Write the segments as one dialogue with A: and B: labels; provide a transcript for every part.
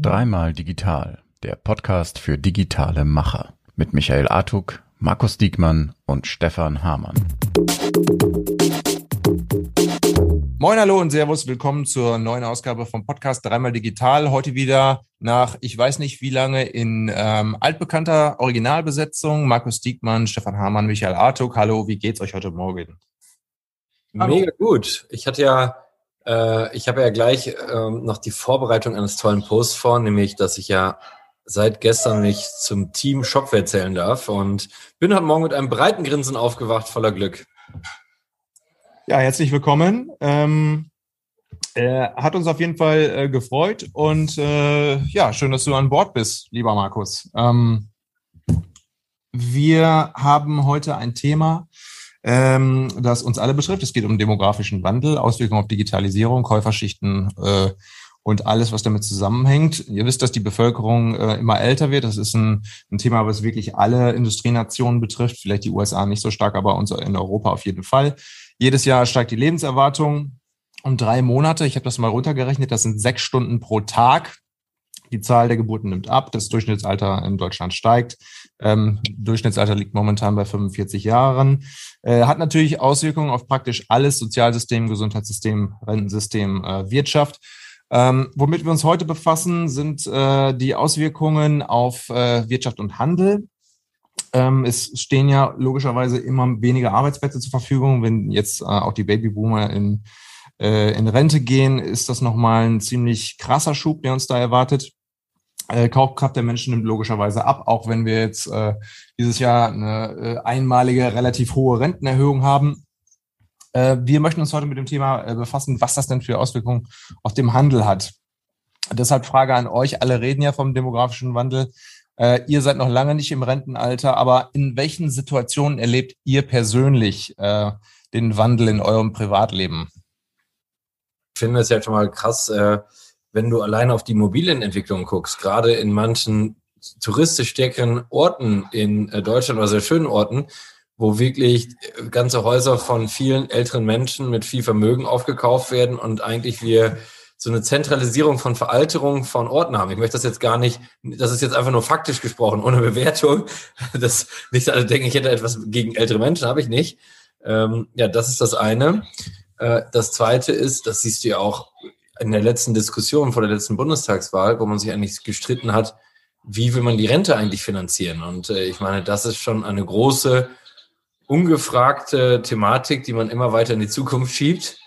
A: Dreimal digital, der Podcast für digitale Macher mit Michael Artuk, Markus Diekmann und Stefan Hamann.
B: Moin, hallo und Servus. Willkommen zur neuen Ausgabe vom Podcast Dreimal Digital. Heute wieder nach, ich weiß nicht wie lange, in ähm, altbekannter Originalbesetzung. Markus Diekmann, Stefan Hamann, Michael Artuk. Hallo, wie geht's euch heute Morgen?
C: Hallo. Mega gut. Ich hatte ja, äh, ich habe ja gleich äh, noch die Vorbereitung eines tollen Posts vor, nämlich, dass ich ja seit gestern mich zum Team Shopware zählen darf und bin heute Morgen mit einem breiten Grinsen aufgewacht, voller Glück.
B: Ja, herzlich willkommen. Ähm, äh, hat uns auf jeden Fall äh, gefreut und äh, ja, schön, dass du an Bord bist, lieber Markus. Ähm, wir haben heute ein Thema, ähm, das uns alle betrifft. Es geht um demografischen Wandel, Auswirkungen auf Digitalisierung, Käuferschichten äh, und alles, was damit zusammenhängt. Ihr wisst, dass die Bevölkerung äh, immer älter wird. Das ist ein, ein Thema, was wirklich alle Industrienationen betrifft. Vielleicht die USA nicht so stark, aber uns in Europa auf jeden Fall. Jedes Jahr steigt die Lebenserwartung um drei Monate. Ich habe das mal runtergerechnet. Das sind sechs Stunden pro Tag. Die Zahl der Geburten nimmt ab. Das Durchschnittsalter in Deutschland steigt. Ähm, Durchschnittsalter liegt momentan bei 45 Jahren. Äh, hat natürlich Auswirkungen auf praktisch alles Sozialsystem, Gesundheitssystem, Rentensystem, äh, Wirtschaft. Ähm, womit wir uns heute befassen, sind äh, die Auswirkungen auf äh, Wirtschaft und Handel. Ähm, es stehen ja logischerweise immer weniger Arbeitsplätze zur Verfügung. Wenn jetzt äh, auch die Babyboomer in, äh, in Rente gehen, ist das nochmal ein ziemlich krasser Schub, der uns da erwartet. Äh, Kaufkraft der Menschen nimmt logischerweise ab, auch wenn wir jetzt äh, dieses Jahr eine äh, einmalige, relativ hohe Rentenerhöhung haben. Äh, wir möchten uns heute mit dem Thema äh, befassen, was das denn für Auswirkungen auf dem Handel hat. Deshalb Frage an euch, alle reden ja vom demografischen Wandel. Äh, ihr seid noch lange nicht im Rentenalter, aber in welchen Situationen erlebt ihr persönlich äh, den Wandel in eurem Privatleben?
C: Ich finde es ja schon mal krass, äh, wenn du allein auf die Immobilienentwicklung guckst, gerade in manchen touristisch stärkeren Orten in äh, Deutschland oder sehr schönen Orten, wo wirklich ganze Häuser von vielen älteren Menschen mit viel Vermögen aufgekauft werden und eigentlich wir so eine Zentralisierung von Veralterung von Orten haben. Ich möchte das jetzt gar nicht, das ist jetzt einfach nur faktisch gesprochen, ohne Bewertung. Das nicht alle denken, ich hätte etwas gegen ältere Menschen, habe ich nicht. Ähm, ja, das ist das eine. Äh, das zweite ist, das siehst du ja auch in der letzten Diskussion vor der letzten Bundestagswahl, wo man sich eigentlich gestritten hat, wie will man die Rente eigentlich finanzieren? Und äh, ich meine, das ist schon eine große, ungefragte Thematik, die man immer weiter in die Zukunft schiebt.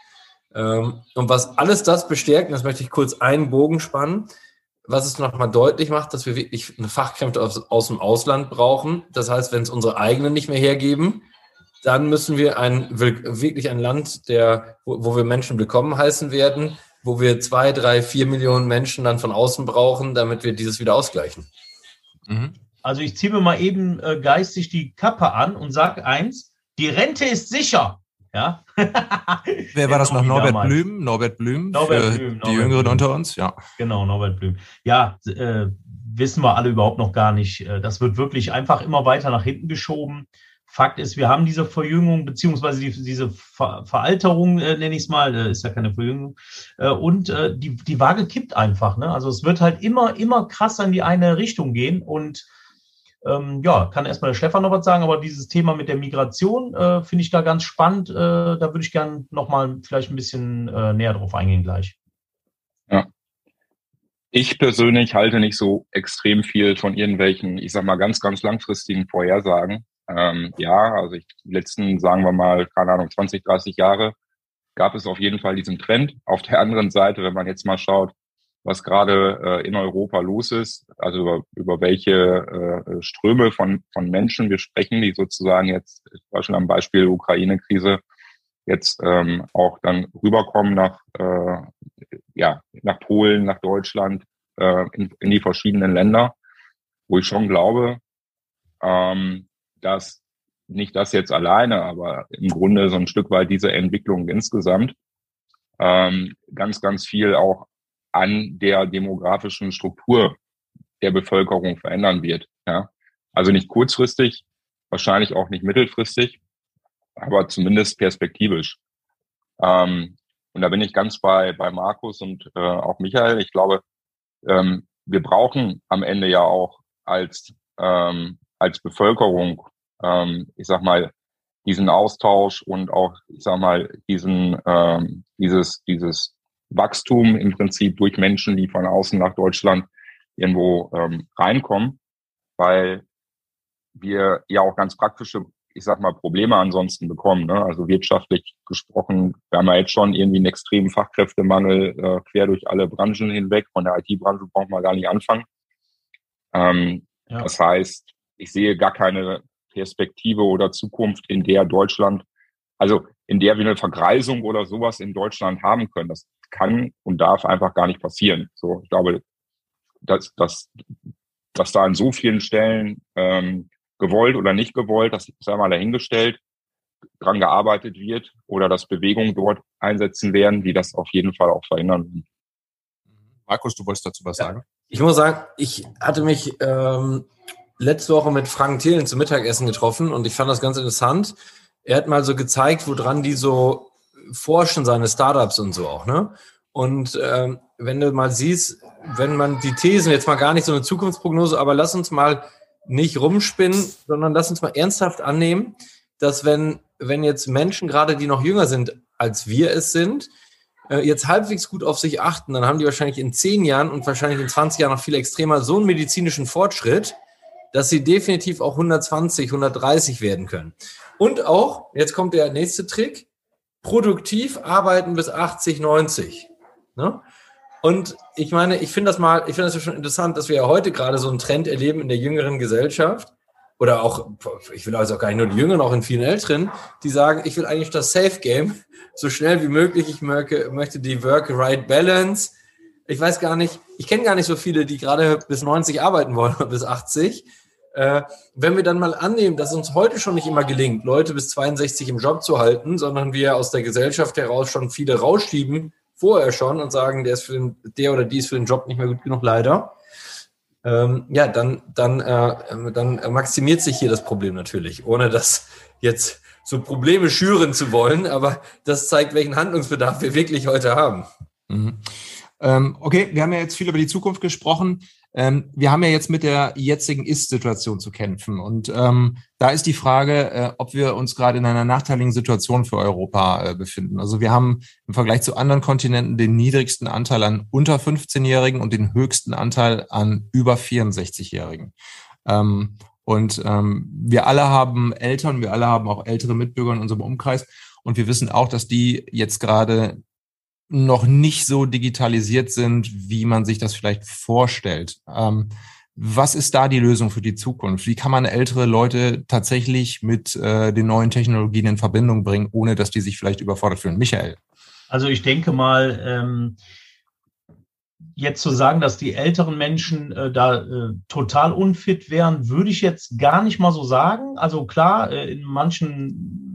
C: Ähm, und was alles das bestärkt, das möchte ich kurz einen Bogen spannen, was es nochmal deutlich macht, dass wir wirklich eine Fachkräfte aus, aus dem Ausland brauchen. Das heißt, wenn es unsere eigenen nicht mehr hergeben, dann müssen wir ein, wirklich ein Land, der, wo, wo wir Menschen willkommen heißen werden, wo wir zwei, drei, vier Millionen Menschen dann von außen brauchen, damit wir dieses wieder ausgleichen.
D: Mhm. Also ich ziehe mir mal eben äh, geistig die Kappe an und sage eins, die Rente ist sicher. Ja.
B: Wer war das noch? Norbert damals. Blüm? Norbert Blüm?
D: Norbert Blüm.
B: Norbert die Jüngeren Blüm. unter uns, ja.
D: Genau, Norbert Blüm. Ja, äh, wissen wir alle überhaupt noch gar nicht. Äh, das wird wirklich einfach immer weiter nach hinten geschoben. Fakt ist, wir haben diese Verjüngung, beziehungsweise die, diese Ver Veralterung, äh, nenne ich es mal, äh, ist ja keine Verjüngung, äh, und äh, die, die Waage kippt einfach. Ne? Also es wird halt immer, immer krasser in die eine Richtung gehen und ähm, ja, kann erstmal der Stefan noch was sagen, aber dieses Thema mit der Migration äh, finde ich da ganz spannend. Äh, da würde ich gerne nochmal vielleicht ein bisschen äh, näher drauf eingehen gleich.
E: Ja. Ich persönlich halte nicht so extrem viel von irgendwelchen, ich sag mal, ganz, ganz langfristigen Vorhersagen. Ähm, ja, also ich, die letzten, sagen wir mal, keine Ahnung, 20, 30 Jahre gab es auf jeden Fall diesen Trend. Auf der anderen Seite, wenn man jetzt mal schaut, was gerade äh, in Europa los ist, also über, über welche äh, Ströme von, von Menschen wir sprechen, die sozusagen jetzt, zum Beispiel am Beispiel Ukraine-Krise, jetzt ähm, auch dann rüberkommen nach, äh, ja, nach Polen, nach Deutschland, äh, in, in die verschiedenen Länder, wo ich schon glaube, ähm, dass nicht das jetzt alleine, aber im Grunde so ein Stück weit diese Entwicklung insgesamt ähm, ganz, ganz viel auch an der demografischen Struktur der Bevölkerung verändern wird. Ja? Also nicht kurzfristig, wahrscheinlich auch nicht mittelfristig, aber zumindest perspektivisch. Ähm, Und da bin ich ganz bei, bei Markus und äh, auch Michael. Ich glaube, ähm, wir brauchen am Ende ja auch als, ähm, als Bevölkerung, ähm, ich sag mal, diesen Austausch und auch, ich sag mal, diesen, ähm, dieses, dieses Wachstum im Prinzip durch Menschen, die von außen nach Deutschland irgendwo ähm, reinkommen, weil wir ja auch ganz praktische ich sag mal, Probleme ansonsten bekommen. Ne? Also wirtschaftlich gesprochen, wir haben ja jetzt schon irgendwie einen extremen Fachkräftemangel äh, quer durch alle Branchen hinweg. Von der IT-Branche braucht man gar nicht anfangen. Ähm, ja. Das heißt, ich sehe gar keine Perspektive oder Zukunft, in der Deutschland, also in der wir eine Vergreisung oder sowas in Deutschland haben können. Das kann und darf einfach gar nicht passieren. So, ich glaube, dass, dass, dass da an so vielen Stellen ähm, gewollt oder nicht gewollt, das sei mal dahingestellt, dran gearbeitet wird oder dass Bewegungen dort einsetzen werden, die das auf jeden Fall auch verhindern werden.
B: Markus, du wolltest dazu was ja, sagen?
C: Ich muss sagen, ich hatte mich ähm, letzte Woche mit Frank Thelen zum Mittagessen getroffen und ich fand das ganz interessant. Er hat mal so gezeigt, woran die so forschen, seine Startups und so auch, ne? Und ähm, wenn du mal siehst, wenn man die Thesen, jetzt mal gar nicht so eine Zukunftsprognose, aber lass uns mal nicht rumspinnen, sondern lass uns mal ernsthaft annehmen, dass wenn, wenn jetzt Menschen, gerade die noch jünger sind, als wir es sind, äh, jetzt halbwegs gut auf sich achten, dann haben die wahrscheinlich in zehn Jahren und wahrscheinlich in 20 Jahren noch viel extremer so einen medizinischen Fortschritt, dass sie definitiv auch 120, 130 werden können. Und auch, jetzt kommt der nächste Trick, produktiv arbeiten bis 80, 90. Ne? Und ich meine, ich finde das mal, ich finde das ja schon interessant, dass wir ja heute gerade so einen Trend erleben in der jüngeren Gesellschaft oder auch, ich will also auch gar nicht nur die Jüngeren, auch in vielen Älteren, die sagen, ich will eigentlich das Safe Game so schnell wie möglich. Ich möchte, möchte die Work-Right-Balance. Ich weiß gar nicht, ich kenne gar nicht so viele, die gerade bis 90 arbeiten wollen oder bis 80. Äh, wenn wir dann mal annehmen, dass uns heute schon nicht immer gelingt, Leute bis 62 im Job zu halten, sondern wir aus der Gesellschaft heraus schon viele rausschieben, vorher schon und sagen, der ist für den, der oder die ist für den Job nicht mehr gut genug, leider. Ähm, ja, dann, dann, äh, dann maximiert sich hier das Problem natürlich, ohne das jetzt so Probleme schüren zu wollen, aber das zeigt, welchen Handlungsbedarf wir wirklich heute haben.
B: Mhm. Ähm, okay, wir haben ja jetzt viel über die Zukunft gesprochen. Ähm, wir haben ja jetzt mit der jetzigen Ist-Situation zu kämpfen. Und ähm, da ist die Frage, äh, ob wir uns gerade in einer nachteiligen Situation für Europa äh, befinden. Also wir haben im Vergleich zu anderen Kontinenten den niedrigsten Anteil an unter 15-Jährigen und den höchsten Anteil an über 64-Jährigen. Ähm, und ähm, wir alle haben Eltern, wir alle haben auch ältere Mitbürger in unserem Umkreis. Und wir wissen auch, dass die jetzt gerade noch nicht so digitalisiert sind, wie man sich das vielleicht vorstellt. Ähm, was ist da die Lösung für die Zukunft? Wie kann man ältere Leute tatsächlich mit äh, den neuen Technologien in Verbindung bringen, ohne dass die sich vielleicht überfordert fühlen? Michael.
D: Also ich denke mal, ähm, jetzt zu sagen, dass die älteren Menschen äh, da äh, total unfit wären, würde ich jetzt gar nicht mal so sagen. Also klar, äh, in manchen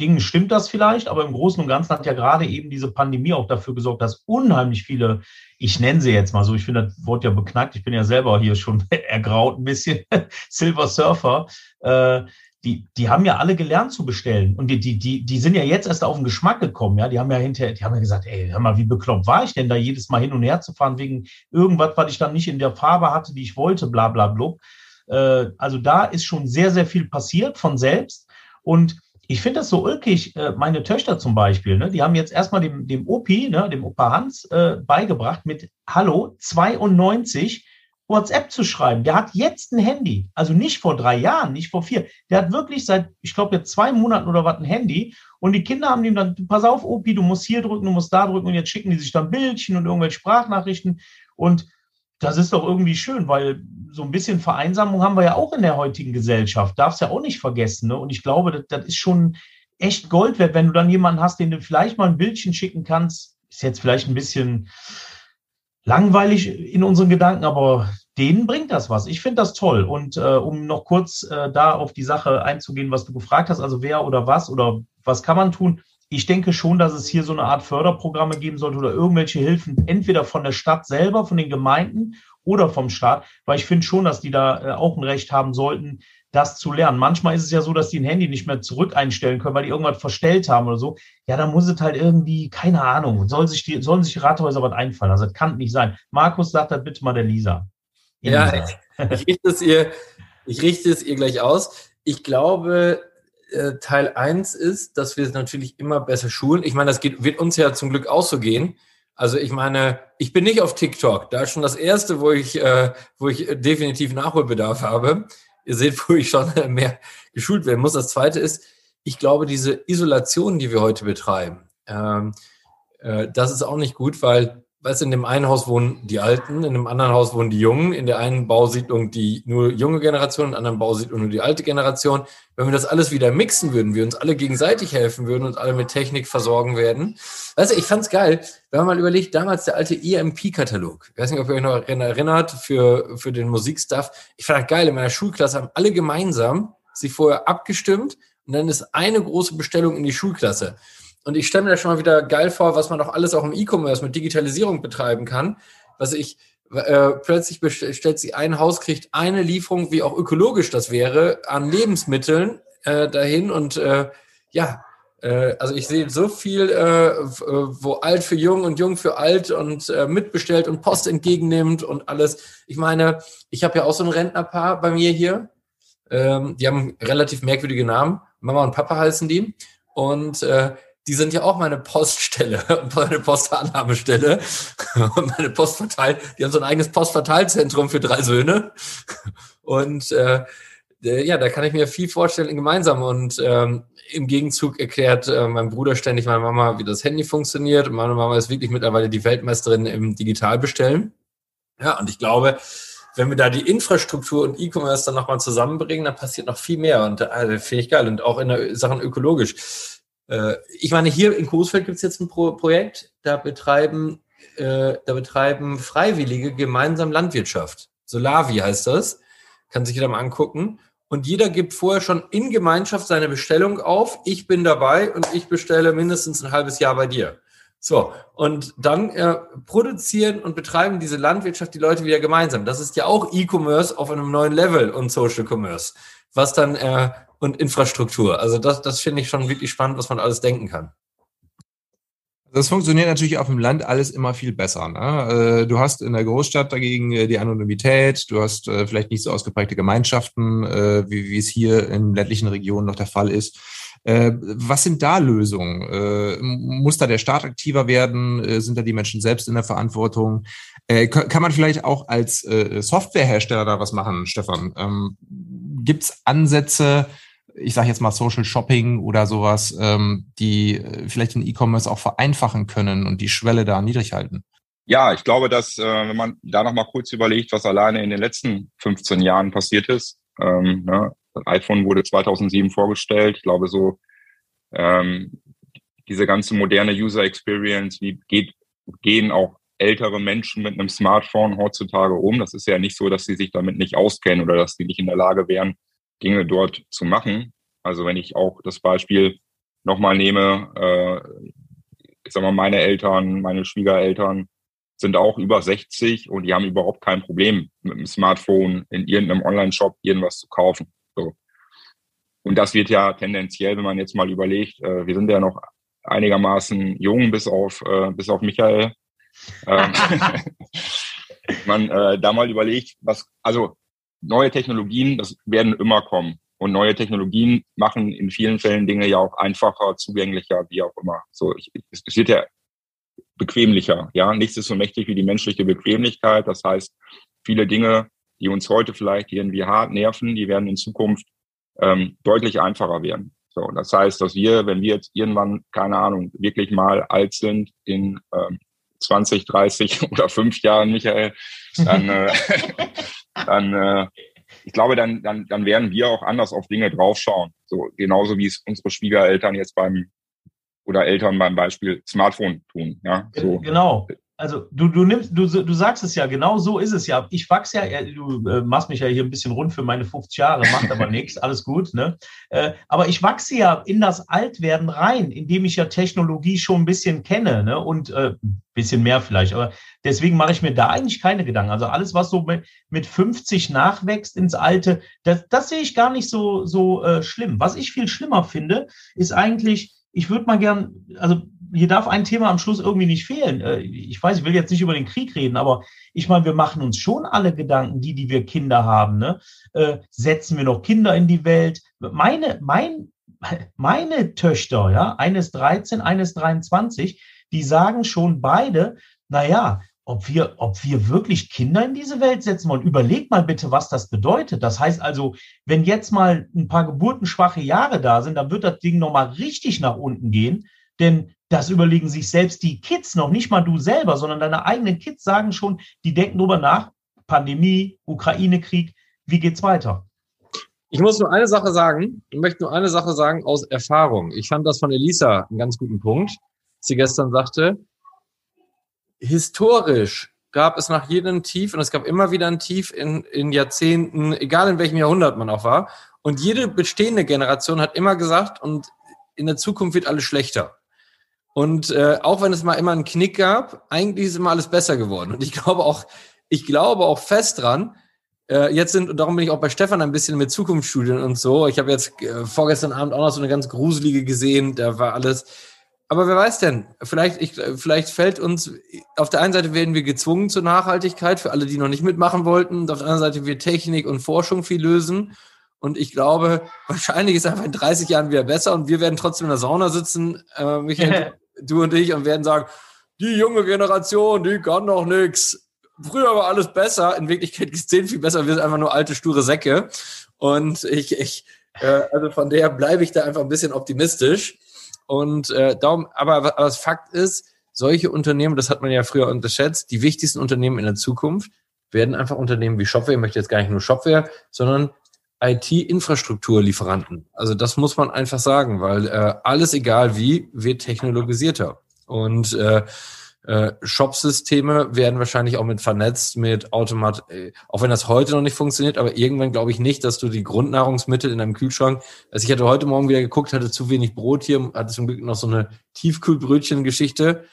D: Dingen stimmt das vielleicht, aber im Großen und Ganzen hat ja gerade eben diese Pandemie auch dafür gesorgt, dass unheimlich viele, ich nenne sie jetzt mal so, ich finde das Wort ja beknackt, ich bin ja selber hier schon ergraut ein bisschen, Silver Surfer, äh, die, die haben ja alle gelernt zu bestellen. Und die, die, die, die sind ja jetzt erst auf den Geschmack gekommen, ja. Die haben ja hinterher, die haben ja gesagt, ey, hör mal, wie bekloppt war ich denn da jedes Mal hin und her zu fahren, wegen irgendwas, was ich dann nicht in der Farbe hatte, die ich wollte, bla bla blub. Äh, also da ist schon sehr, sehr viel passiert von selbst. Und ich finde das so ulkig, äh, meine Töchter zum Beispiel, ne, die haben jetzt erstmal dem, dem Opi, ne, dem Opa Hans, äh, beigebracht, mit Hallo 92 WhatsApp zu schreiben. Der hat jetzt ein Handy, also nicht vor drei Jahren, nicht vor vier. Der hat wirklich seit, ich glaube, jetzt zwei Monaten oder was ein Handy. Und die Kinder haben ihm dann, pass auf, Opi, du musst hier drücken, du musst da drücken. Und jetzt schicken die sich dann Bildchen und irgendwelche Sprachnachrichten. Und das ist doch irgendwie schön, weil so ein bisschen Vereinsamung haben wir ja auch in der heutigen Gesellschaft. Darfst ja auch nicht vergessen. Ne? Und ich glaube, das, das ist schon echt Gold wert, wenn du dann jemanden hast, den du vielleicht mal ein Bildchen schicken kannst. Ist jetzt vielleicht ein bisschen langweilig in unseren Gedanken, aber denen bringt das was. Ich finde das toll. Und äh, um noch kurz äh, da auf die Sache einzugehen, was du gefragt hast, also wer oder was oder was kann man tun? Ich denke schon, dass es hier so eine Art Förderprogramme geben sollte oder irgendwelche Hilfen, entweder von der Stadt selber, von den Gemeinden oder vom Staat, weil ich finde schon, dass die da äh, auch ein Recht haben sollten, das zu lernen. Manchmal ist es ja so, dass die ein Handy nicht mehr zurück einstellen können, weil die irgendwas verstellt haben oder so. Ja, dann muss es halt irgendwie, keine Ahnung, soll sich die, sollen sich die Rathäuser was einfallen. Also das kann nicht sein. Markus, sagt das bitte mal der Lisa.
C: Ja, ich, ich richte es ihr, ich richte es ihr gleich aus. Ich glaube, äh, Teil 1 ist, dass wir es natürlich immer besser schulen. Ich meine, das geht, wird uns ja zum Glück auch so gehen. Also ich meine, ich bin nicht auf TikTok. Da ist schon das erste, wo ich, äh, wo ich definitiv Nachholbedarf habe. Ihr seht, wo ich schon mehr geschult werden muss. Das zweite ist, ich glaube, diese Isolation, die wir heute betreiben, ähm, äh, das ist auch nicht gut, weil weißt in dem einen Haus wohnen die Alten, in dem anderen Haus wohnen die Jungen, in der einen Bausiedlung die nur junge Generation, in der anderen Bausiedlung nur die alte Generation. Wenn wir das alles wieder mixen würden, wir uns alle gegenseitig helfen würden und alle mit Technik versorgen werden. Weißt du, ich fand's geil, wenn man mal überlegt, damals der alte EMP-Katalog. Ich weiß nicht, ob ihr euch noch erinnert, für, für den Musikstuff. Ich fand das geil, in meiner Schulklasse haben alle gemeinsam sich vorher abgestimmt und dann ist eine große Bestellung in die Schulklasse. Und ich stelle mir da schon mal wieder geil vor, was man auch alles auch im E-Commerce mit Digitalisierung betreiben kann. Was ich äh, plötzlich bestellt sie ein Haus, kriegt eine Lieferung, wie auch ökologisch das wäre, an Lebensmitteln äh, dahin. Und äh, ja, äh, also ich sehe so viel, äh, äh, wo alt für jung und jung für alt und äh, mitbestellt und Post entgegennimmt und alles. Ich meine, ich habe ja auch so ein Rentnerpaar bei mir hier. Ähm, die haben relativ merkwürdige Namen. Mama und Papa heißen die. Und äh, die sind ja auch meine Poststelle, meine Postannahmestelle und meine Postverteil. Die haben so ein eigenes Postverteilzentrum für drei Söhne. Und äh, ja, da kann ich mir viel vorstellen gemeinsam. Und ähm, im Gegenzug erklärt äh, mein Bruder ständig meiner Mama, wie das Handy funktioniert. Und meine Mama ist wirklich mittlerweile die Weltmeisterin im Digitalbestellen. Ja, und ich glaube, wenn wir da die Infrastruktur und E-Commerce dann nochmal zusammenbringen, dann passiert noch viel mehr. Und äh, finde ich geil. Und auch in der Sachen ökologisch. Äh, ich meine, hier in Coesfeld gibt es jetzt ein Pro Projekt, da betreiben, äh, da betreiben Freiwillige gemeinsam Landwirtschaft. Solavi heißt das. Kann sich jeder mal angucken. Und jeder gibt vorher schon in Gemeinschaft seine Bestellung auf. Ich bin dabei und ich bestelle mindestens ein halbes Jahr bei dir. So, und dann äh, produzieren und betreiben diese Landwirtschaft die Leute wieder gemeinsam. Das ist ja auch E-Commerce auf einem neuen Level und Social Commerce, was dann äh, und Infrastruktur. Also das, das finde ich schon wirklich spannend, was man alles denken kann.
B: Das funktioniert natürlich auf dem Land alles immer viel besser. Ne? Äh, du hast in der Großstadt dagegen äh, die Anonymität, du hast äh, vielleicht nicht so ausgeprägte Gemeinschaften, wie, wie es hier in ländlichen Regionen noch der Fall ist. Was sind da Lösungen? Muss da der Staat aktiver werden? Sind da die Menschen selbst in der Verantwortung? Kann man vielleicht auch als Softwarehersteller da was machen, Stefan? Ähm, Gibt es Ansätze, ich sage jetzt mal Social Shopping oder sowas, ähm, die äh, vielleicht den E-Commerce auch vereinfachen können und die Schwelle da niedrig halten?
E: Ja, ich glaube, dass äh, wenn man da noch mal kurz überlegt, was alleine in den letzten 15 Jahren passiert ist, ähm, ne, das iPhone wurde 2007 vorgestellt. Ich glaube, so ähm, diese ganze moderne User Experience, wie geht, gehen auch ältere Menschen mit einem Smartphone heutzutage um? Das ist ja nicht so, dass sie sich damit nicht auskennen oder dass sie nicht in der Lage wären, Dinge dort zu machen. Also wenn ich auch das Beispiel nochmal nehme, äh, ich sag mal, meine Eltern, meine Schwiegereltern sind auch über 60 und die haben überhaupt kein Problem mit dem Smartphone in irgendeinem Online-Shop irgendwas zu kaufen. So. Und das wird ja tendenziell, wenn man jetzt mal überlegt, äh, wir sind ja noch einigermaßen jung, bis auf, äh, bis auf Michael. Ähm, man äh, da mal überlegt, was, also neue Technologien, das werden immer kommen. Und neue Technologien machen in vielen Fällen Dinge ja auch einfacher, zugänglicher, wie auch immer. So, ich, es wird ja bequemlicher. Ja, nichts ist so mächtig wie die menschliche Bequemlichkeit. Das heißt, viele Dinge, die uns heute vielleicht irgendwie hart nerven, die werden in Zukunft ähm, deutlich einfacher werden. So, das heißt, dass wir, wenn wir jetzt irgendwann, keine Ahnung, wirklich mal alt sind, in ähm, 20, 30 oder fünf Jahren, Michael, dann, äh, dann äh, ich glaube, dann, dann, dann werden wir auch anders auf Dinge draufschauen. So genauso wie es unsere Schwiegereltern jetzt beim oder Eltern beim Beispiel Smartphone tun. Ja, so.
D: Genau. Also du, du nimmst, du, du sagst es ja, genau so ist es ja. Ich wachse ja, du äh, machst mich ja hier ein bisschen rund für meine 50 Jahre, macht aber nichts, alles gut, ne? Äh, aber ich wachse ja in das Altwerden rein, indem ich ja Technologie schon ein bisschen kenne, ne? Und äh, bisschen mehr vielleicht. Aber deswegen mache ich mir da eigentlich keine Gedanken. Also alles, was so mit, mit 50 nachwächst ins Alte, das, das sehe ich gar nicht so, so äh, schlimm. Was ich viel schlimmer finde, ist eigentlich, ich würde mal gern, also hier darf ein Thema am Schluss irgendwie nicht fehlen. Äh, ich weiß, ich will jetzt nicht über den Krieg reden, aber ich meine, wir machen uns schon alle Gedanken, die, die wir Kinder haben. Ne? Äh, setzen wir noch Kinder in die Welt? Meine, mein, meine Töchter, ja, eines 13, eines 23, die sagen schon beide, na ja, ob wir, ob wir wirklich Kinder in diese Welt setzen wollen. Überleg mal bitte, was das bedeutet. Das heißt also, wenn jetzt mal ein paar geburtenschwache Jahre da sind, dann wird das Ding nochmal richtig nach unten gehen. Denn das überlegen sich selbst die Kids noch, nicht mal du selber, sondern deine eigenen Kids sagen schon, die denken darüber nach, Pandemie, Ukraine-Krieg, wie geht's weiter?
C: Ich muss nur eine Sache sagen, ich möchte nur eine Sache sagen aus Erfahrung. Ich fand das von Elisa einen ganz guten Punkt. Sie gestern sagte, historisch gab es nach jedem Tief, und es gab immer wieder ein Tief in, in Jahrzehnten, egal in welchem Jahrhundert man auch war. Und jede bestehende Generation hat immer gesagt, und in der Zukunft wird alles schlechter. Und äh, auch wenn es mal immer einen Knick gab, eigentlich ist immer alles besser geworden. Und ich glaube auch, ich glaube auch fest dran, äh, jetzt sind, und darum bin ich auch bei Stefan ein bisschen mit Zukunftsstudien und so. Ich habe jetzt äh, vorgestern Abend auch noch so eine ganz gruselige gesehen, da war alles. Aber wer weiß denn, vielleicht, ich, vielleicht fällt uns, auf der einen Seite werden wir gezwungen zur Nachhaltigkeit, für alle, die noch nicht mitmachen wollten, und auf der anderen Seite wird Technik und Forschung viel lösen. Und ich glaube, wahrscheinlich ist einfach in 30 Jahren wieder besser und wir werden trotzdem in der Sauna sitzen, äh, Michael, du und ich, und werden sagen, die junge Generation, die kann doch nichts. Früher war alles besser. In Wirklichkeit ist es viel besser. Wir sind einfach nur alte, sture Säcke. Und ich, ich äh, also von der bleibe ich da einfach ein bisschen optimistisch. Und äh, darum, aber, aber das Fakt ist, solche Unternehmen, das hat man ja früher unterschätzt, die wichtigsten Unternehmen in der Zukunft werden einfach Unternehmen wie Shopware, ich möchte jetzt gar nicht nur Shopware, sondern IT-Infrastrukturlieferanten. Also das muss man einfach sagen, weil äh, alles egal wie wird technologisierter und äh, äh, Shop-Systeme werden wahrscheinlich auch mit vernetzt, mit Automat, äh, auch wenn das heute noch nicht funktioniert, aber irgendwann glaube ich nicht, dass du die Grundnahrungsmittel in deinem Kühlschrank, also ich hatte heute Morgen wieder geguckt, hatte zu wenig Brot hier, hatte zum Glück noch so eine Tiefkühlbrötchen-Geschichte,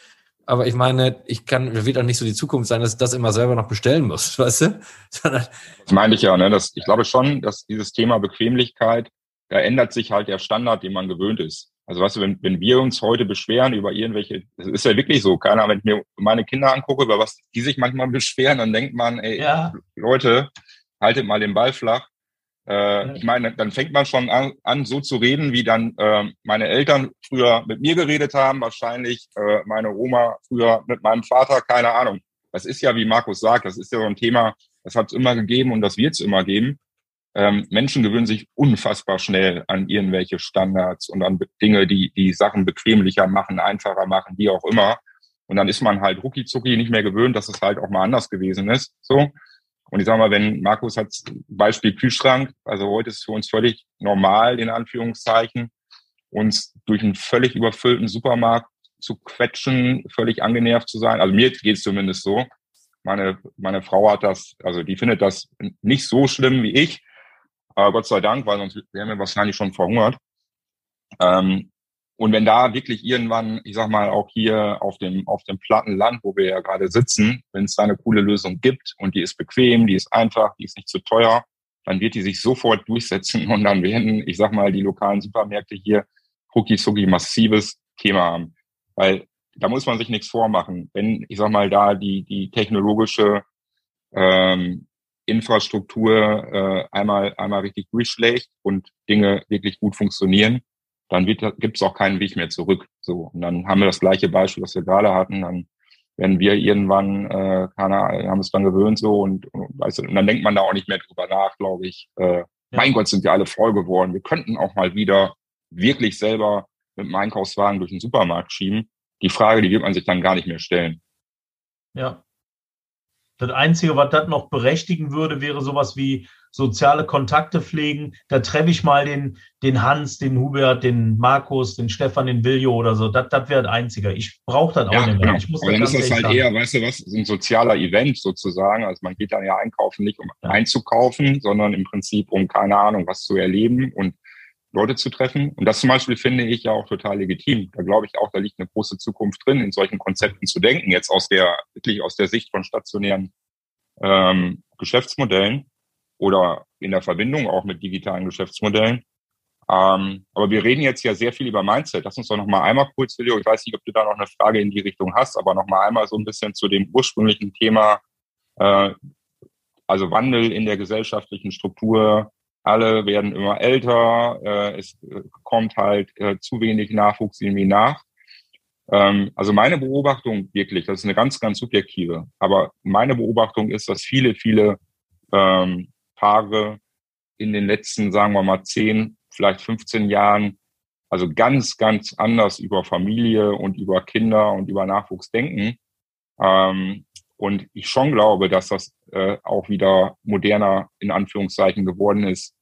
C: aber ich meine, ich kann, wird auch nicht so die Zukunft sein, dass ich das immer selber noch bestellen muss, weißt du?
E: das meine ich ja, ne? Das, ich glaube schon, dass dieses Thema Bequemlichkeit, da ändert sich halt der Standard, den man gewöhnt ist. Also weißt du, wenn, wenn wir uns heute beschweren über irgendwelche, das ist ja wirklich so, keiner, wenn ich mir meine Kinder angucke, über was die sich manchmal beschweren, dann denkt man, ey, ja. Leute, haltet mal den Ball flach. Äh, ich meine, dann fängt man schon an, an so zu reden, wie dann äh, meine Eltern früher mit mir geredet haben, wahrscheinlich äh, meine Oma früher mit meinem Vater, keine Ahnung. Das ist ja, wie Markus sagt, das ist ja so ein Thema, das hat es immer gegeben und das wird es immer geben. Ähm, Menschen gewöhnen sich unfassbar schnell an irgendwelche Standards und an Dinge, die die Sachen bequemlicher machen, einfacher machen, wie auch immer. Und dann ist man halt rucki nicht mehr gewöhnt, dass es halt auch mal anders gewesen ist. So. Und ich sage mal, wenn Markus hat Beispiel Kühlschrank, also heute ist es für uns völlig normal, in Anführungszeichen, uns durch einen völlig überfüllten Supermarkt zu quetschen, völlig angenervt zu sein. Also mir geht es zumindest so. Meine, meine Frau hat das, also die findet das nicht so schlimm wie ich. Aber Gott sei Dank, weil sonst wären wir wahrscheinlich schon verhungert. Ähm, und wenn da wirklich irgendwann, ich sag mal, auch hier auf dem, auf dem platten Land, wo wir ja gerade sitzen, wenn es da eine coole Lösung gibt und die ist bequem, die ist einfach, die ist nicht zu teuer, dann wird die sich sofort durchsetzen und dann werden, ich sag mal, die lokalen Supermärkte hier rucki massives Thema haben. Weil da muss man sich nichts vormachen. Wenn, ich sag mal, da die, die technologische ähm, Infrastruktur äh, einmal, einmal richtig durchschlägt und Dinge wirklich gut funktionieren, dann gibt es auch keinen Weg mehr zurück. So und dann haben wir das gleiche Beispiel, was wir gerade hatten. Dann werden wir irgendwann, äh, keine Ahnung, haben es dann gewöhnt so und, und, weißt du, und dann denkt man da auch nicht mehr drüber nach, glaube ich. Äh, ja. Mein Gott, sind wir alle voll geworden. Wir könnten auch mal wieder wirklich selber mit dem Einkaufswagen durch den Supermarkt schieben. Die Frage, die wird man sich dann gar nicht mehr stellen.
D: Ja. Das Einzige, was das noch berechtigen würde, wäre sowas wie soziale Kontakte pflegen. Da treffe ich mal den, den Hans, den Hubert, den Markus, den Stefan, den Viljo oder so. Das, das wäre ein einziger. Ich brauche das auch
E: Ja,
D: nicht mehr.
E: genau.
D: Ich muss
E: Aber dann
D: das
E: ist das halt
D: sagen.
E: eher, weißt du was, ein sozialer Event sozusagen. Also man geht dann ja einkaufen nicht, um
D: Ja.
E: einzukaufen, sondern im Prinzip um, keine Ahnung, was zu erleben und Leute zu treffen. Und das zum Beispiel finde ich ja auch total legitim. Da glaube ich auch, da liegt eine große Zukunft drin, in solchen Konzepten zu denken. Jetzt aus der, wirklich aus der Sicht von stationären ähm, Geschäftsmodellen oder in der Verbindung auch mit digitalen Geschäftsmodellen. Ähm, aber wir reden jetzt ja sehr viel über Mindset. Lass uns doch noch mal einmal kurz, Video, ich weiß nicht, ob du da noch eine Frage in die Richtung hast, aber noch mal einmal so ein bisschen zu dem ursprünglichen Thema, äh, also Wandel in der gesellschaftlichen Struktur. Alle werden immer älter, äh, es äh, kommt halt äh, zu wenig Nachwuchs irgendwie nach. Ähm, also meine Beobachtung wirklich, das ist eine ganz, ganz subjektive, aber meine Beobachtung ist, dass viele, viele ähm, Paare in den letzten, sagen wir mal, 10, vielleicht 15 Jahren, also ganz, ganz anders über Familie und über Kinder und über Nachwuchs denken. Ähm, und ich schon glaube, dass das äh, auch wieder moderner in Anführungszeichen geworden ist,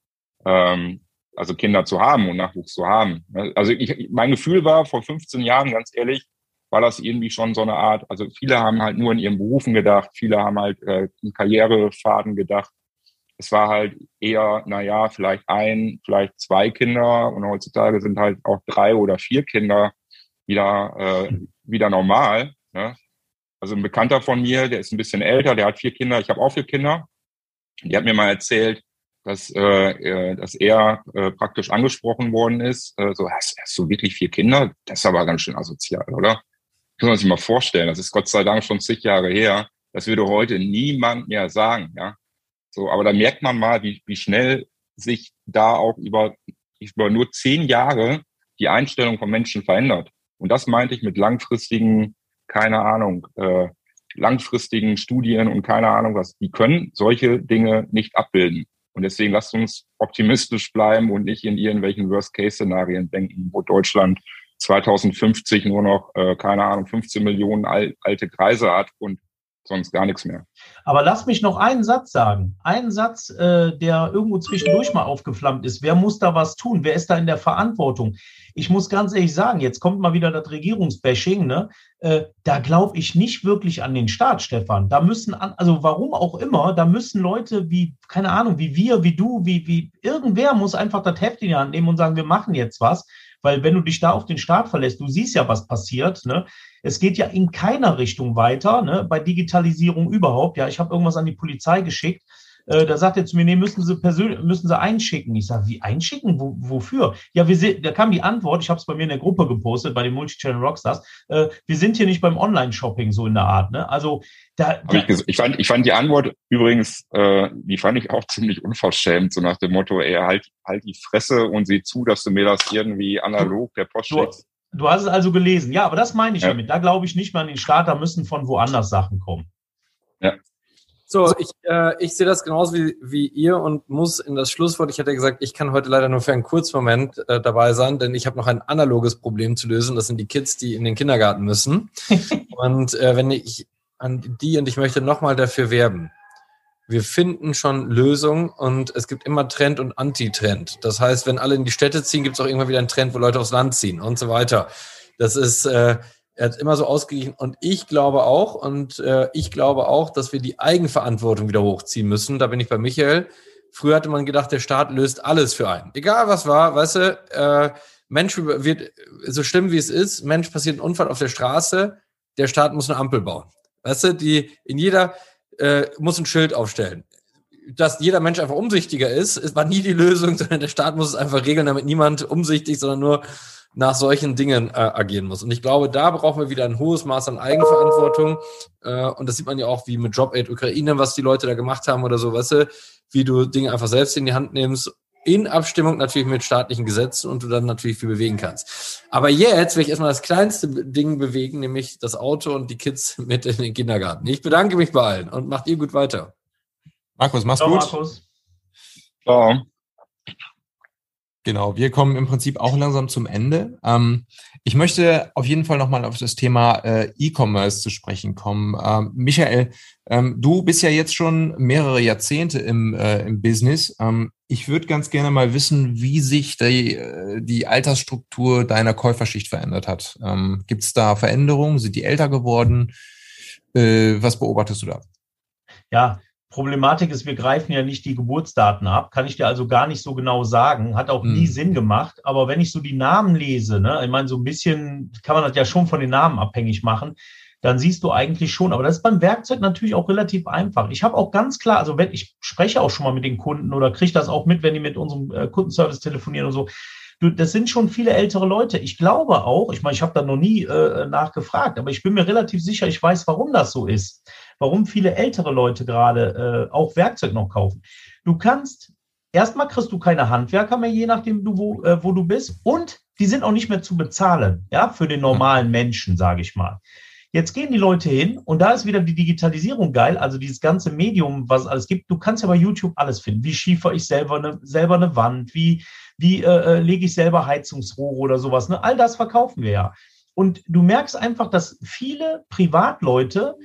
E: ähm, also Kinder zu haben und Nachwuchs zu haben. Also ich, mein Gefühl war vor 15 Jahren, ganz ehrlich, war das irgendwie schon so eine Art, also viele haben halt nur in ihren Berufen gedacht, viele haben halt äh, in Karrierefaden gedacht. Es war halt eher, na ja, vielleicht ein, vielleicht zwei Kinder und heutzutage sind halt auch drei oder vier Kinder wieder, äh, wieder normal. Ne? Also ein Bekannter von mir, der ist ein bisschen älter, der hat vier Kinder, ich habe auch vier Kinder. Die hat mir mal erzählt, dass, äh, äh, dass er äh, praktisch angesprochen worden ist. Äh, so, hast, hast du wirklich vier Kinder? Das ist aber ganz schön asozial, oder? Kann man sich mal vorstellen. Das ist Gott sei Dank schon zig Jahre her. Das würde heute niemand mehr sagen, ja. So, aber da merkt man mal, wie, wie schnell sich da auch über, über nur zehn Jahre die Einstellung von Menschen verändert. Und das meinte ich mit langfristigen, keine Ahnung, äh, langfristigen Studien und keine Ahnung was. Die können solche Dinge nicht abbilden. Und deswegen lasst uns optimistisch bleiben und nicht in irgendwelchen Worst-Case-Szenarien denken, wo Deutschland 2050 nur noch, äh, keine Ahnung, 15 Millionen al alte Kreise hat und sonst gar nichts mehr.
D: Aber lass mich noch einen Satz sagen. Einen Satz, äh, der irgendwo zwischendurch mal aufgeflammt ist. Wer muss da was tun? Wer ist da in der Verantwortung? Ich muss ganz ehrlich sagen, jetzt kommt mal wieder das Regierungsbashing. Ne? Äh, da glaube ich nicht wirklich an den Staat, Stefan. Da müssen, an, also warum auch immer, da müssen Leute wie, keine Ahnung, wie wir, wie du, wie, wie irgendwer muss einfach das Heft in die Hand nehmen und sagen, wir machen jetzt was. Weil wenn du dich da auf den Staat verlässt, du siehst ja, was passiert. Ne? Es geht ja in keiner Richtung weiter, ne? bei Digitalisierung überhaupt. Ja, ich habe irgendwas an die Polizei geschickt. Äh, da sagt er zu mir, nee, müssen Sie persönlich, müssen Sie einschicken. Ich sage, wie einschicken? Wo, wofür? Ja, wir sind, da kam die Antwort, ich habe es bei mir in der Gruppe gepostet, bei den Multichannel Rockstars, äh, wir sind hier nicht beim Online-Shopping so in der Art. Ne? Also da,
E: Hab ich, ich, fand, ich fand die Antwort übrigens, äh, die fand ich auch ziemlich unverschämt, so nach dem Motto, ey, halt, halt die Fresse und sieh zu, dass du mir das irgendwie analog der Post schickst.
D: Du hast es also gelesen. Ja, aber das meine ich
E: Ja.
D: damit. Da glaube ich nicht mehr an den Staat, da müssen von woanders Sachen kommen.
C: So, ich, äh, ich sehe das genauso wie, wie ihr und muss in das Schlusswort, ich hatte gesagt, ich kann heute leider nur für einen Kurzmoment äh, dabei sein, denn ich habe noch ein analoges Problem zu lösen. Das sind die Kids, die in den Kindergarten müssen. und äh, wenn ich an die und ich möchte nochmal dafür werben. Wir finden schon Lösungen und es gibt immer Trend und Anti-Trend. Das heißt, wenn alle in die Städte ziehen, gibt es auch irgendwann wieder einen Trend, wo Leute aufs Land ziehen und so weiter. Das ist, äh, er hat immer so ausgeglichen. Und ich glaube auch, und äh, ich glaube auch, dass wir die Eigenverantwortung wieder hochziehen müssen. Da bin ich bei Michael. Früher hatte man gedacht, der Staat löst alles für einen. Egal was war, weißt du, äh, Mensch wird so schlimm wie es ist, Mensch passiert ein Unfall auf der Straße, der Staat muss eine Ampel bauen. Weißt du, die in jeder äh, muss ein Schild aufstellen. Dass jeder Mensch einfach umsichtiger ist, es war nie die Lösung, sondern der Staat muss es einfach regeln, damit niemand umsichtig, sondern nur nach solchen Dingen äh, agieren muss. Und ich glaube, da brauchen wir wieder ein hohes Maß an Eigenverantwortung. Äh, und das sieht man ja auch wie mit Job Aid Ukraine, was die Leute da gemacht haben oder so, weißt du, wie du Dinge einfach selbst in die Hand nimmst, in Abstimmung natürlich mit staatlichen Gesetzen und du dann natürlich viel bewegen kannst. Aber jetzt will ich erstmal das kleinste Ding bewegen, nämlich das Auto und die Kids mit in den Kindergarten. Ich bedanke mich bei allen und macht ihr gut weiter.
B: Markus, mach's
D: Ciao,
B: gut.
D: Markus.
E: Ciao.
B: Genau, wir kommen im Prinzip auch langsam zum Ende. Ähm, ich möchte auf jeden Fall nochmal auf das Thema äh, E-Commerce zu sprechen kommen. Ähm, Michael, ähm, du bist ja jetzt schon mehrere Jahrzehnte im, äh, im Business. Ähm, ich würde ganz gerne mal wissen, wie sich die, äh, die Altersstruktur deiner Käuferschicht verändert hat. Ähm, Gibt es da Veränderungen? Sind die älter geworden? Äh, was beobachtest du da?
D: Ja, Problematik ist, wir greifen ja nicht die Geburtsdaten ab, kann ich dir also gar nicht so genau sagen, hat auch nie mhm. Sinn gemacht. Aber wenn ich so die Namen lese, ne, ich meine, so ein bisschen kann man das ja schon von den Namen abhängig machen, dann siehst du eigentlich schon, aber das ist beim Werkzeug natürlich auch relativ einfach. Ich habe auch ganz klar, also wenn ich spreche auch schon mal mit den Kunden oder kriege das auch mit, wenn die mit unserem äh, Kundenservice telefonieren und so. Du, das sind schon viele ältere Leute. Ich glaube auch, ich meine, ich habe da noch nie äh, nachgefragt, aber ich bin mir relativ sicher, ich weiß, warum das so ist warum viele ältere Leute gerade äh, auch Werkzeug noch kaufen. Du kannst, erstmal kriegst du keine Handwerker mehr, je nachdem, du, wo, äh, wo du bist, und die sind auch nicht mehr zu bezahlen, ja, für den normalen Menschen, sage ich mal. Jetzt gehen die Leute hin und da ist wieder die Digitalisierung geil, also dieses ganze Medium, was es alles gibt. Du kannst ja bei YouTube alles finden. Wie schiefer ich selber eine, selber eine Wand? Wie, wie äh, äh lege ich selber Heizungsrohre oder sowas? Ne? All das verkaufen wir ja. Und du merkst einfach, dass viele Privatleute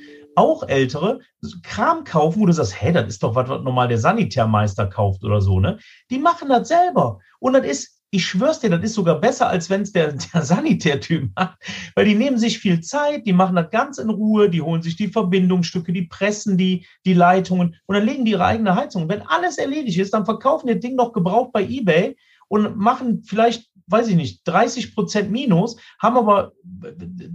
D: auch ältere Kram kaufen, wo du sagst, hey, das ist doch was, was normal der Sanitärmeister kauft oder so, ne? Die machen das selber. Und das ist, ich schwör's dir, das ist sogar besser, als wenn es der, der Sanitärtyp macht. Weil die nehmen sich viel Zeit, die machen das ganz in Ruhe, die holen sich die Verbindungsstücke, die pressen die, die Leitungen und dann legen die ihre eigene Heizung. Wenn alles erledigt ist, dann verkaufen die das Ding noch gebraucht bei Ebay und machen vielleicht weiß ich nicht, 30 Prozent Minus, haben aber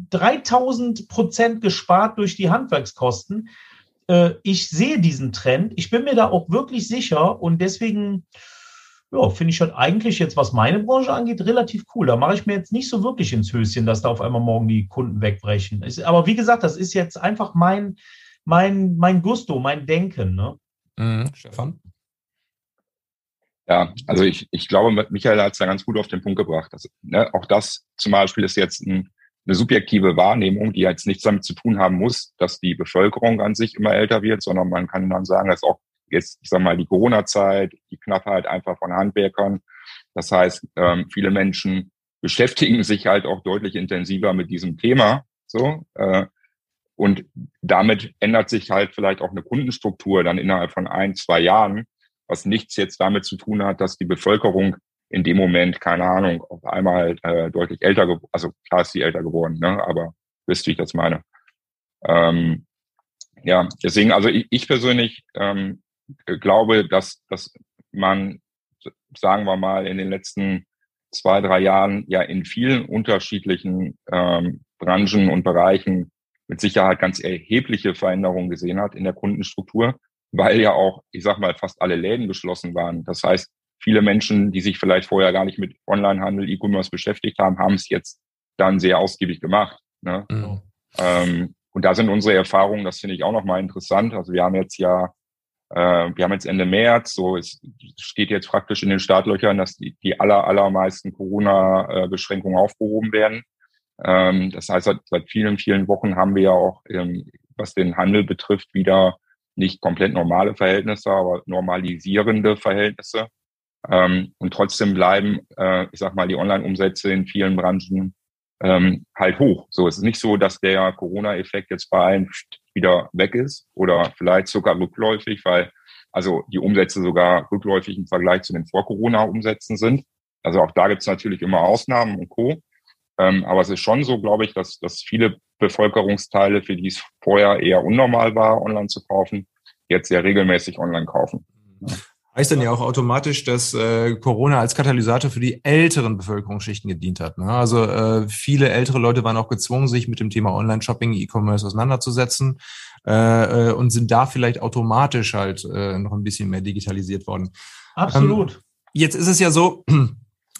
D: 3000 Prozent gespart durch die Handwerkskosten. Äh, ich sehe diesen Trend. Ich bin mir da auch wirklich sicher und deswegen ja, finde ich halt eigentlich jetzt, was meine Branche angeht, relativ cool. Da mache ich mir jetzt nicht so wirklich ins Höschen, dass da auf einmal morgen die Kunden wegbrechen. Aber wie gesagt, das ist jetzt einfach mein, mein, mein Gusto, mein Denken. Ne?
E: Mhm, Stefan? Ja, also ich, ich glaube, Michael hat es da ganz gut auf den Punkt gebracht. Dass, ne, auch das zum Beispiel ist jetzt ein, eine subjektive Wahrnehmung, die jetzt nichts damit zu tun haben muss, dass die Bevölkerung an sich immer älter wird, sondern man kann dann sagen, dass auch jetzt, ich sag mal, die Corona-Zeit, die Knappheit einfach von Handwerkern. Das heißt, ähm, viele Menschen beschäftigen sich halt auch deutlich intensiver mit diesem Thema. So, äh, und damit ändert sich halt vielleicht auch eine Kundenstruktur dann innerhalb von ein, zwei Jahren, was nichts jetzt damit zu tun hat, dass die Bevölkerung in dem Moment, keine Ahnung, auf einmal äh, deutlich älter geworden, also klar ist sie älter geworden, ne? aber wisst, wie ich das meine. Ähm, ja, deswegen, also ich, ich persönlich ähm, glaube, dass, dass man, sagen wir mal, in den letzten zwei, drei Jahren ja in vielen unterschiedlichen ähm, Branchen und Bereichen mit Sicherheit ganz erhebliche Veränderungen gesehen hat in der Kundenstruktur weil ja auch, ich sag mal, fast alle Läden geschlossen waren. Das heißt, viele Menschen, die sich vielleicht vorher gar nicht mit Onlinehandel, E-Commerce beschäftigt haben, haben es jetzt dann sehr ausgiebig gemacht. Ne? Mhm. Ähm, und da sind unsere Erfahrungen, das finde ich auch nochmal interessant. Also wir haben jetzt ja, äh, wir haben jetzt Ende März, so es steht jetzt praktisch in den Startlöchern, dass die, die aller, allermeisten Corona-Beschränkungen aufgehoben werden. Ähm, das heißt, seit, seit vielen, vielen Wochen haben wir ja auch, ähm, was den Handel betrifft, wieder nicht komplett normale Verhältnisse, aber normalisierende Verhältnisse. Ähm, und trotzdem bleiben, äh, ich sag mal, die Online-Umsätze in vielen Branchen ähm, halt hoch. So, es ist nicht so, dass der Corona-Effekt jetzt bei allen wieder weg ist oder vielleicht sogar rückläufig, weil also die Umsätze sogar rückläufig im Vergleich zu den Vor-Corona-Umsätzen sind. Also auch da gibt es natürlich immer Ausnahmen und Co. Ähm, aber es ist schon so, glaube ich, dass, dass viele Bevölkerungsteile, für die es vorher eher unnormal war, online zu kaufen, jetzt sehr regelmäßig online kaufen.
B: Ja. Heißt dann ja auch automatisch, dass äh, Corona als Katalysator für die älteren Bevölkerungsschichten gedient hat. Ne? Also äh, viele ältere Leute waren auch gezwungen, sich mit dem Thema Online-Shopping, E-Commerce auseinanderzusetzen äh, äh, und sind da vielleicht automatisch halt äh, noch ein bisschen mehr digitalisiert worden.
D: Absolut. Ähm,
B: jetzt ist es ja so,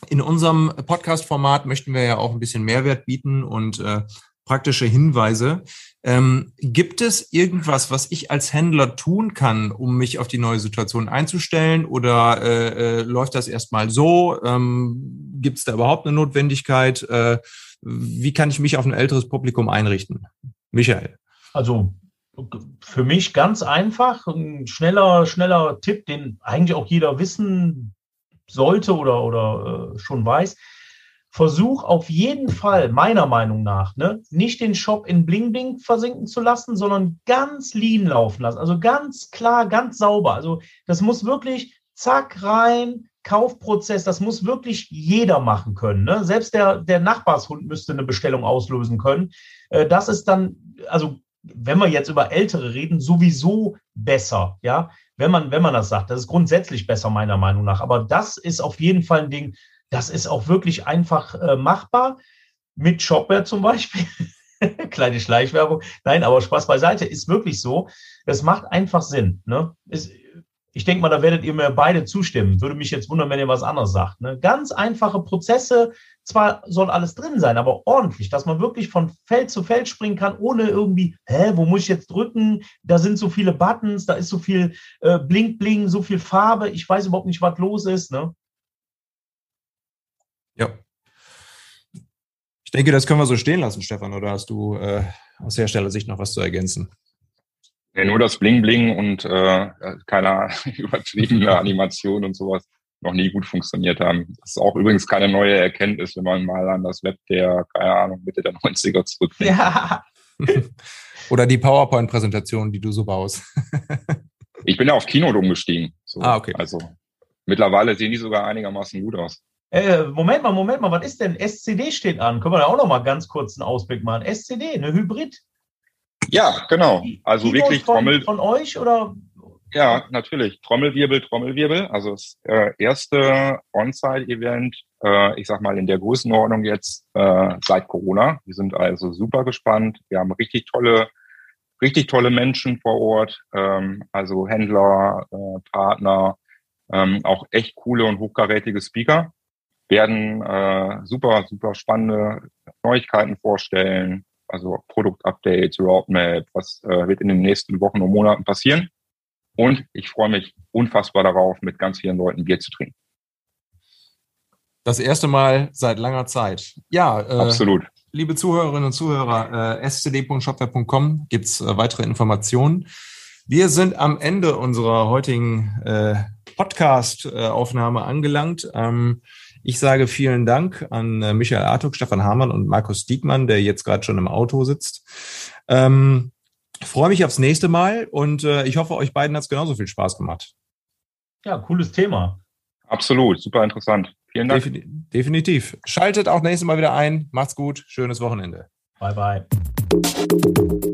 B: in unserem Podcast-Format möchten wir ja auch ein bisschen Mehrwert bieten und äh, praktische Hinweise. Ähm, gibt es irgendwas, was ich als Händler tun kann, um mich auf die neue Situation einzustellen? Oder äh, äh, läuft das erstmal so? Ähm, gibt es da überhaupt eine Notwendigkeit? Äh, wie kann ich mich auf ein älteres Publikum einrichten? Michael.
D: Also für mich ganz einfach, ein schneller, schneller Tipp, den eigentlich auch jeder wissen sollte oder, oder äh, schon weiß, versuch auf jeden Fall, meiner Meinung nach, ne, nicht den Shop in Bling Bling versinken zu lassen, sondern ganz lean laufen lassen. Also ganz klar, ganz sauber. Also das muss wirklich zack rein, Kaufprozess, das muss wirklich jeder machen können. Ne? Selbst der, der Nachbarshund müsste eine Bestellung auslösen können. Äh, das ist dann, also wenn wir jetzt über Ältere reden, sowieso besser, ja, wenn man, wenn man das sagt. Das ist grundsätzlich besser, meiner Meinung nach. Aber das ist auf jeden Fall ein Ding, das ist auch wirklich einfach äh, machbar. Mit Shopware zum Beispiel. Kleine Schleichwerbung. Nein, aber Spaß beiseite, ist wirklich so. Es macht einfach Sinn. Ne? Ist, ich denke mal, da werdet ihr mir beide zustimmen. Würde mich jetzt wundern, wenn ihr was anderes sagt. Ne? Ganz einfache Prozesse. Zwar soll alles drin sein, aber ordentlich, dass man wirklich von Feld zu Feld springen kann, ohne irgendwie, hä, wo muss ich jetzt drücken? Da sind so viele Buttons, da ist so viel äh, Blink, Blink, so viel Farbe. Ich weiß überhaupt nicht, was los ist. Ne?
B: Ja. Ich denke, das können wir so stehen lassen, Stefan. Oder hast du äh, aus Herstellersicht noch was zu ergänzen?
E: Ja, nur das Bling Bling und äh, keine übertriebene Animation und sowas noch nie gut funktioniert haben. Das ist auch übrigens keine neue Erkenntnis, wenn man mal an das Web der, keine Ahnung, Mitte der 90er zurückdenkt. Ja.
B: Oder die PowerPoint-Präsentation, die du so baust.
E: ich bin ja auf Keynote umgestiegen.
B: So. Ah, okay.
E: Also mittlerweile sehen die sogar einigermaßen gut aus.
D: Äh, Moment mal, Moment mal, was ist denn? SCD steht an. Können wir da auch noch mal ganz kurz einen Ausblick machen? SCD, eine Hybrid.
E: Ja, genau. Also Keynote wirklich
D: von, Trommel. Von euch oder?
E: Ja, natürlich. Trommelwirbel, Trommelwirbel. Also das äh, erste On-Site-Event, äh, ich sag mal in der Größenordnung jetzt äh, seit Corona. Wir sind also super gespannt. Wir haben richtig tolle, richtig tolle Menschen vor Ort, ähm, also Händler, äh, Partner, ähm, auch echt coole und hochkarätige Speaker werden äh, super, super spannende Neuigkeiten vorstellen, also Produktupdates, Roadmap, was äh, wird in den nächsten Wochen und Monaten passieren. Und ich freue mich unfassbar darauf, mit ganz vielen Leuten Bier zu trinken.
B: Das erste Mal seit langer Zeit. Ja,
E: äh, absolut.
B: Liebe Zuhörerinnen und Zuhörer, äh, scd.shopware.com gibt's äh, weitere Informationen. Wir sind am Ende unserer heutigen äh, Podcast-Aufnahme angelangt. Ähm, ich sage vielen Dank an äh, Michael Artuk, Stefan Hamann und Markus Diekmann, der jetzt gerade schon im Auto sitzt. Ähm, freue mich aufs nächste Mal und äh, ich hoffe, euch beiden hat es genauso viel Spaß gemacht.
D: Ja, cooles Thema.
E: Absolut, super interessant. Vielen Dank.
B: Defin definitiv. Schaltet auch nächstes Mal wieder ein. Macht's gut. Schönes Wochenende.
D: Bye, bye.